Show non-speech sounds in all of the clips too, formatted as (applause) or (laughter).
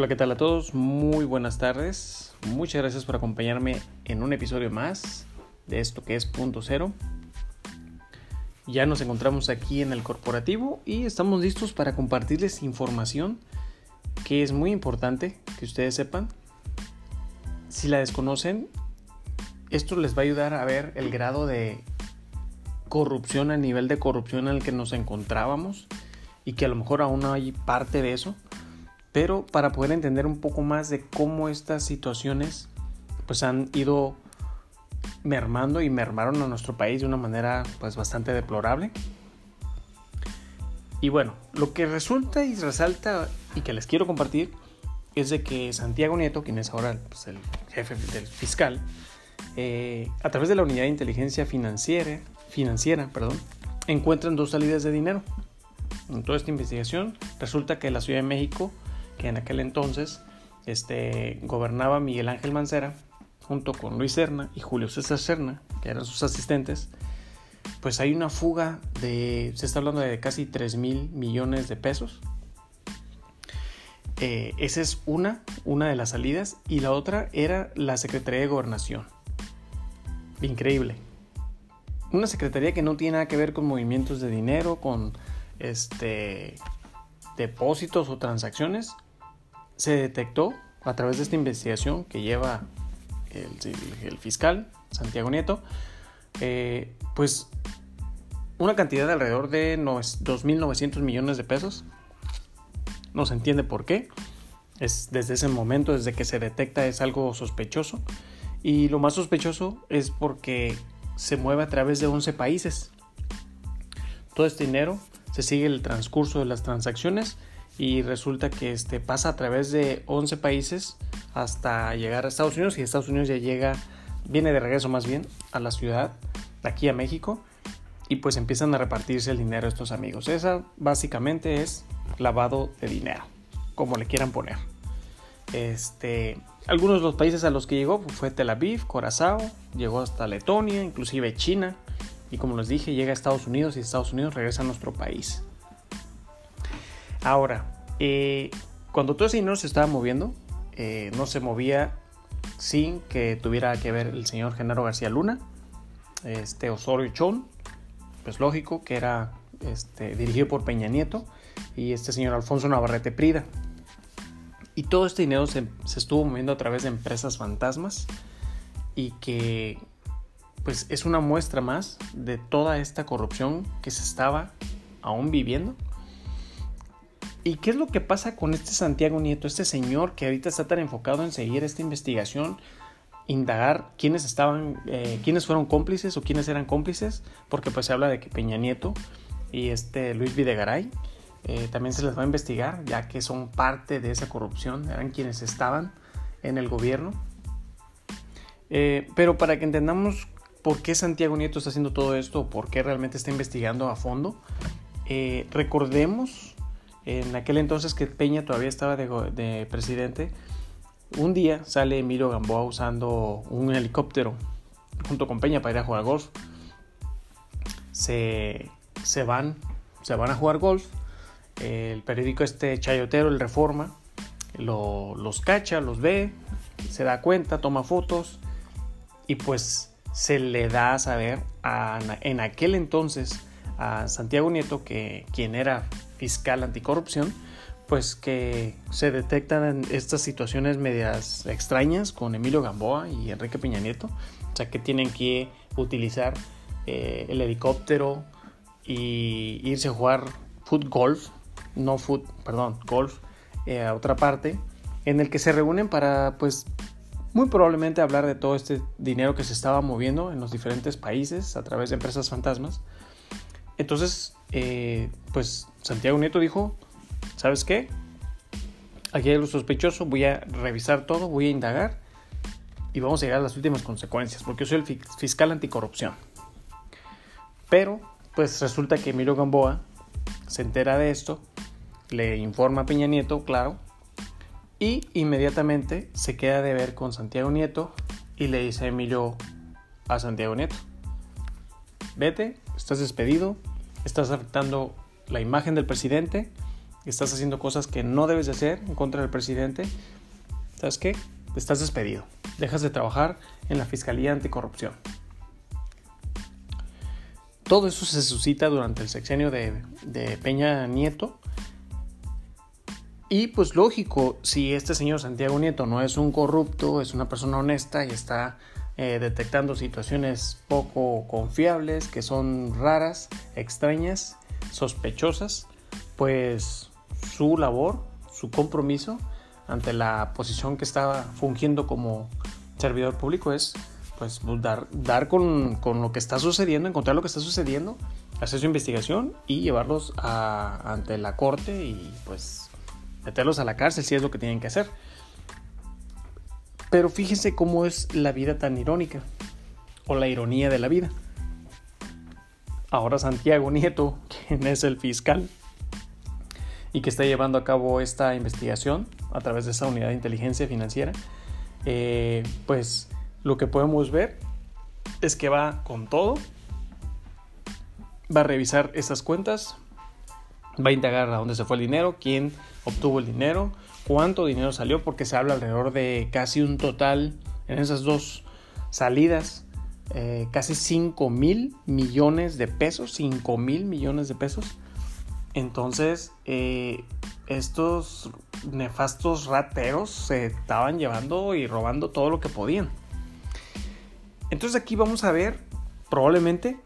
Hola, ¿qué tal a todos? Muy buenas tardes. Muchas gracias por acompañarme en un episodio más de esto que es Punto Cero. Ya nos encontramos aquí en el corporativo y estamos listos para compartirles información que es muy importante que ustedes sepan. Si la desconocen, esto les va a ayudar a ver el grado de corrupción, a nivel de corrupción en el que nos encontrábamos y que a lo mejor aún no hay parte de eso pero para poder entender un poco más de cómo estas situaciones pues han ido mermando y mermaron a nuestro país de una manera pues bastante deplorable. Y bueno, lo que resulta y resalta y que les quiero compartir es de que Santiago Nieto, quien es ahora pues, el jefe del fiscal, eh, a través de la unidad de inteligencia financiera, financiera perdón, encuentran dos salidas de dinero. En toda esta investigación resulta que la Ciudad de México que en aquel entonces este, gobernaba Miguel Ángel Mancera, junto con Luis Serna y Julio César Serna, que eran sus asistentes, pues hay una fuga de, se está hablando de casi 3 mil millones de pesos. Eh, esa es una, una de las salidas, y la otra era la Secretaría de Gobernación. Increíble. Una secretaría que no tiene nada que ver con movimientos de dinero, con este, depósitos o transacciones, se detectó a través de esta investigación que lleva el, fiscal Santiago Nieto, eh, pues una cantidad de alrededor de 2.900 millones de pesos. No se entiende por qué. Es desde ese momento, desde que se detecta, es algo sospechoso. Y lo más sospechoso es porque se mueve a través de 11 países. Todo este dinero se sigue el transcurso de las transacciones y resulta que este pasa a través de 11 países hasta llegar a Estados Unidos y Estados Unidos ya llega, viene de regreso más bien a la ciudad, de aquí a México y pues empiezan a repartirse el dinero estos amigos. Esa básicamente es lavado de dinero, como le quieran poner. Este, algunos de los países a los que llegó fue Tel Aviv, Corazao, llegó hasta Letonia, inclusive China y como les dije llega a Estados Unidos y Estados Unidos regresa a nuestro país. Ahora, eh, cuando todo ese dinero se estaba moviendo, eh, no se movía sin que tuviera que ver el señor Genaro García Luna, este Osorio Chón, pues lógico que era este, dirigido por Peña Nieto, y este señor Alfonso Navarrete Prida. Y todo este dinero se, se estuvo moviendo a través de empresas fantasmas y que pues es una muestra más de toda esta corrupción que se estaba aún viviendo ¿Y qué es lo que pasa con este Santiago Nieto, este señor que ahorita está tan enfocado en seguir esta investigación, indagar quiénes estaban, eh, quiénes fueron cómplices o quiénes eran cómplices? Porque pues se habla de que Peña Nieto y este Luis Videgaray eh, también se les va a investigar, ya que son parte de esa corrupción, eran quienes estaban en el gobierno. Eh, pero para que entendamos por qué Santiago Nieto está haciendo todo esto, por qué realmente está investigando a fondo, recordemos en aquel entonces que Peña todavía estaba de, presidente, un día sale Emilio Gamboa usando un helicóptero junto con Peña para ir a jugar golf. Se, van, se van a jugar golf. El periódico este chayotero, el Reforma, los cacha, los ve, se da cuenta, toma fotos y pues se le da a saber en aquel entonces a Santiago Nieto que quien era fiscal anticorrupción, pues que se detectan estas situaciones medias extrañas con Emilio Gamboa y Enrique Peña Nieto, o sea que tienen que utilizar eh, el helicóptero y irse a jugar foot golf, no foot, perdón, golf eh, a otra parte, en el que se reúnen para pues muy probablemente hablar de todo este dinero que se estaba moviendo en los diferentes países a través de empresas fantasmas. Entonces, eh, pues Santiago Nieto dijo, ¿sabes qué? Aquí hay algo sospechoso, voy a revisar todo, voy a indagar y vamos a llegar a las últimas consecuencias, porque yo soy el fiscal anticorrupción. Pero, pues resulta que Emilio Gamboa se entera de esto, le informa a Peña Nieto, claro, y inmediatamente se queda de ver con Santiago Nieto y le dice a Emilio a Santiago Nieto, vete, estás despedido, estás afectando la imagen del presidente estás haciendo cosas que no debes de hacer en contra del presidente, ¿sabes qué? Estás despedido. Dejas de trabajar en la Fiscalía Anticorrupción. Todo eso se suscita durante el sexenio de, de Peña Nieto. Y pues lógico, si este señor Santiago Nieto no es un corrupto, es una persona honesta y está eh, detectando situaciones poco confiables, que son raras, extrañas, sospechosas, pues su labor, su compromiso ante la posición que está fungiendo como servidor público es pues dar, dar con, con, lo que está sucediendo, encontrar lo que está sucediendo, hacer su investigación y llevarlos ante la corte y pues meterlos a la cárcel si es lo que tienen que hacer. Pero fíjense cómo es la vida tan irónica, o la ironía de la vida. Ahora Santiago Nieto, (laughs) quien es el fiscal y que está llevando a cabo esta investigación a través de esa unidad de inteligencia financiera, eh, pues lo que podemos ver es que va con todo, va a revisar esas cuentas, va a indagar a dónde se fue el dinero, quién obtuvo el dinero, cuánto dinero salió, porque se habla alrededor de casi un total en esas dos salidas, eh, casi 5 mil millones de pesos, 5 mil millones de pesos. Entonces, eh, estos nefastos rateros se estaban llevando y robando todo lo que podían. Entonces aquí vamos a ver probablemente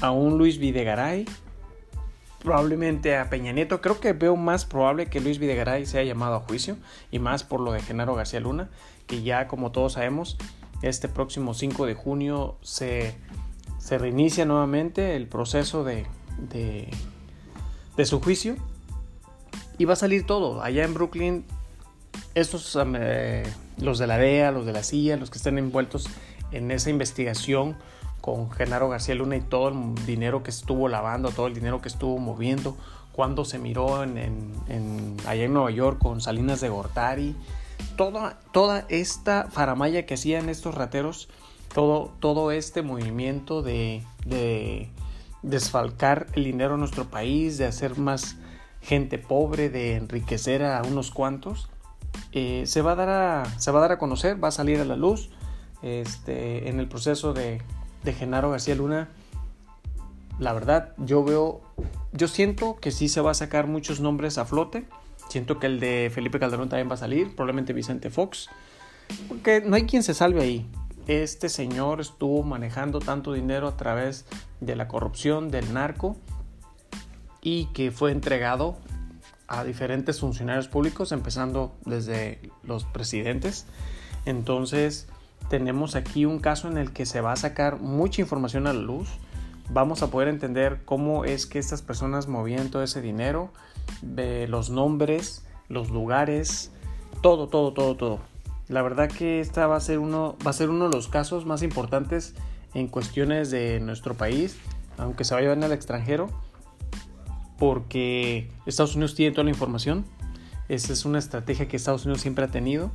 a un Luis Videgaray, probablemente a Peña Nieto. Creo que veo más probable que Luis Videgaray sea llamado a juicio y más por lo de Genaro García Luna, que ya como todos sabemos, este próximo 5 de junio se, se reinicia nuevamente el proceso de, de, de su juicio y va a salir todo. Allá en Brooklyn, estos, eh, los de la DEA, los de la CIA, los que estén envueltos en esa investigación con Genaro García Luna y todo el dinero que estuvo lavando, todo el dinero que estuvo moviendo, cuando se miró en, allá en Nueva York con Salinas de Gortari, toda, toda esta faramaya que hacían estos rateros, todo, todo este movimiento de, de desfalcar el dinero en nuestro país, de hacer más gente pobre, de enriquecer a unos cuantos, eh, se, va a dar a, se va a dar a conocer, va a salir a la luz este, en el proceso de, de Genaro García Luna, la verdad, yo veo, yo siento que sí se va a sacar muchos nombres a flote. Siento que el de Felipe Calderón también va a salir, probablemente Vicente Fox, porque no hay quien se salve ahí. Este señor estuvo manejando tanto dinero a través de la corrupción, del narco, y que fue entregado a diferentes funcionarios públicos, empezando desde los presidentes. Entonces, tenemos aquí un caso en el que se va a sacar mucha información a la luz. Vamos a poder entender cómo es que estas personas movían todo ese dinero, los nombres, los lugares, todo, todo, todo, todo. La verdad que esta va a ser uno, va a ser uno de los casos más importantes en cuestiones de nuestro país, aunque se vaya al extranjero, porque Estados Unidos tiene toda la información. Esa es una estrategia que Estados Unidos siempre ha tenido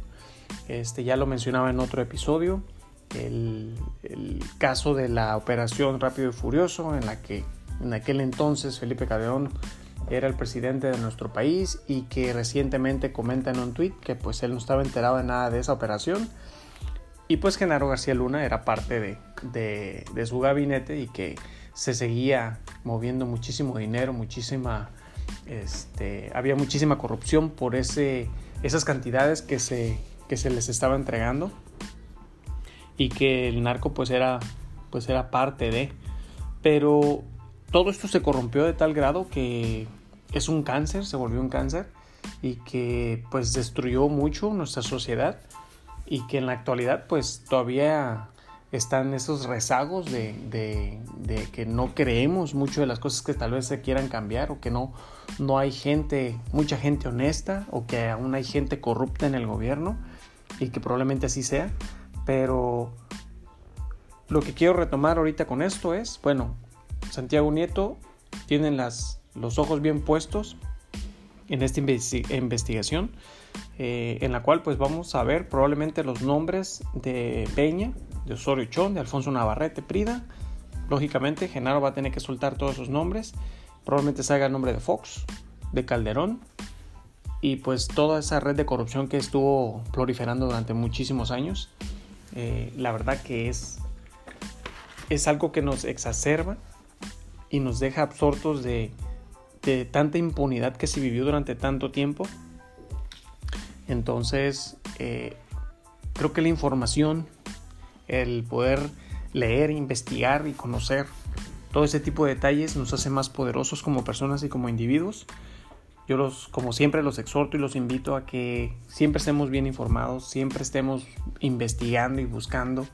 este, ya lo mencionaba en otro episodio, el, caso de la operación Rápido y Furioso, en la que en aquel entonces Felipe Calderón era el presidente de nuestro país y que recientemente comenta en un tweet que pues él no estaba enterado de nada de esa operación. Y pues Genaro García Luna era parte de, de, su gabinete y que se seguía moviendo muchísimo dinero, muchísima, este, había muchísima corrupción por ese, esas cantidades que se que se les estaba entregando y que el narco pues era pues era parte de. Pero todo esto se corrompió de tal grado que es un cáncer se volvió un cáncer y que pues destruyó mucho nuestra sociedad y que en la actualidad pues todavía están esos rezagos de, de, que no creemos mucho de las cosas que tal vez se quieran cambiar o que no, no hay gente, mucha gente honesta o que aún hay gente corrupta en el gobierno y que probablemente así sea, pero lo que quiero retomar ahorita con esto es, bueno, Santiago Nieto tiene las, los ojos bien puestos en esta investigación, eh, en la cual pues vamos a ver probablemente los nombres de Peña, de Osorio Chón, de Alfonso Navarrete Prida. Lógicamente, Genaro va a tener que soltar todos esos nombres. Probablemente salga el nombre de Fox, de Calderón y pues toda esa red de corrupción que estuvo proliferando durante muchísimos años. Eh, la verdad que es, es algo que nos exacerba y nos deja absortos de, de tanta impunidad que se vivió durante tanto tiempo. Entonces, eh, creo que la información, el poder leer, investigar y conocer todo ese tipo de detalles nos hace más poderosos como personas y como individuos. Yo los, como siempre, los exhorto y los invito a que siempre estemos bien informados, siempre estemos investigando y buscando.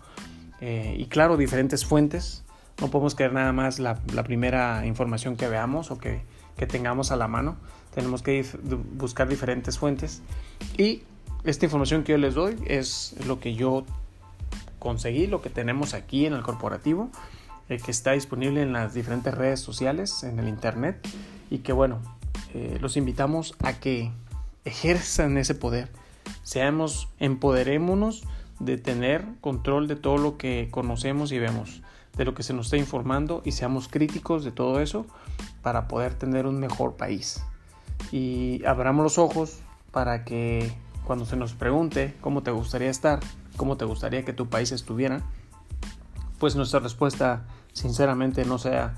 Eh, y claro, diferentes fuentes. No podemos creer nada más la, primera información que veamos o que, que, tengamos a la mano. Tenemos que buscar diferentes fuentes. Y esta información que yo les doy es lo que yo conseguí, lo que tenemos aquí en el corporativo, eh, que está disponible en las diferentes redes sociales, en el internet. Y que bueno, eh, los invitamos a que ejerzan ese poder. Seamos, empoderémonos de tener control de todo lo que conocemos y vemos, de lo que se nos está informando y seamos críticos de todo eso para poder tener un mejor país. Y abramos los ojos para que cuando se nos pregunte cómo te gustaría estar, cómo te gustaría que tu país estuviera, pues nuestra respuesta sinceramente no sea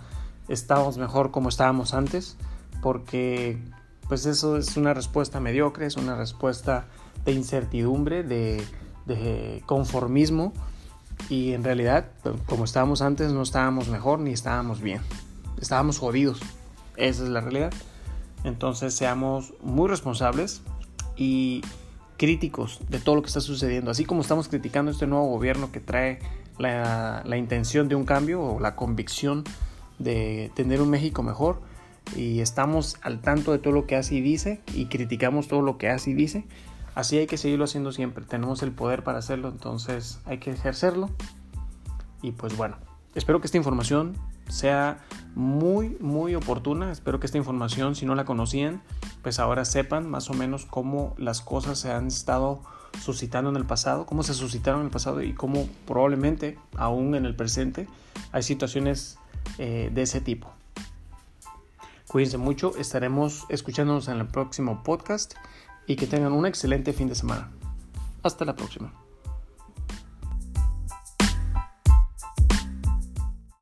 estamos mejor como estábamos antes, porque pues eso es una respuesta mediocre, es una respuesta de incertidumbre, de, conformismo. Y en realidad como estábamos antes no estábamos mejor ni estábamos bien, estábamos jodidos, esa es la realidad. Entonces seamos muy responsables y críticos de todo lo que está sucediendo, así como estamos criticando este nuevo gobierno que trae la, la intención de un cambio o la convicción de tener un México mejor y estamos al tanto de todo lo que hace y dice y criticamos todo lo que hace y dice. Así hay que seguirlo haciendo siempre. Tenemos el poder para hacerlo, entonces hay que ejercerlo. Y pues bueno, espero que esta información sea muy, muy oportuna. Espero que esta información, si no la conocían, pues ahora sepan más o menos cómo las cosas se han estado suscitando en el pasado, cómo se suscitaron en el pasado y cómo probablemente aún en el presente hay situaciones eh, de ese tipo. Cuídense mucho, estaremos escuchándonos en el próximo podcast y que tengan un excelente fin de semana. Hasta la próxima.